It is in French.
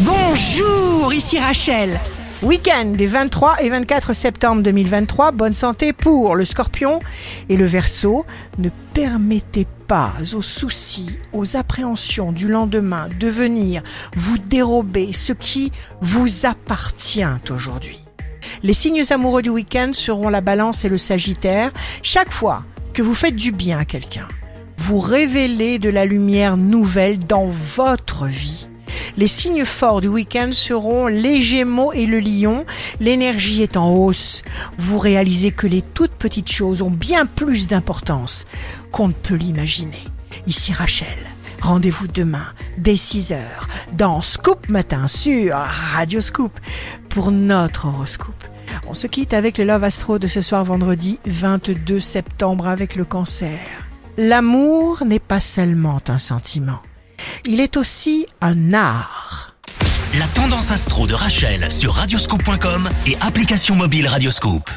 Bonjour, ici Rachel. Week-end des 23 et 24 septembre 2023, bonne santé pour le scorpion et le verso. Ne permettez pas aux soucis, aux appréhensions du lendemain de venir vous dérober ce qui vous appartient aujourd'hui. Les signes amoureux du week-end seront la balance et le sagittaire. Chaque fois que vous faites du bien à quelqu'un, vous révélez de la lumière nouvelle dans votre vie. Les signes forts du week-end seront les Gémeaux et le Lion. L'énergie est en hausse. Vous réalisez que les toutes petites choses ont bien plus d'importance qu'on ne peut l'imaginer. Ici Rachel. Rendez-vous demain dès 6h dans Scoop Matin sur Radio Scoop pour notre horoscope. On se quitte avec le Love Astro de ce soir vendredi 22 septembre avec le cancer. L'amour n'est pas seulement un sentiment, il est aussi un art. La tendance astro de Rachel sur radioscope.com et application mobile Radioscope.